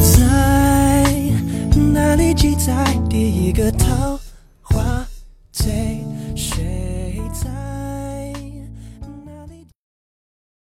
在哪里记载第一个桃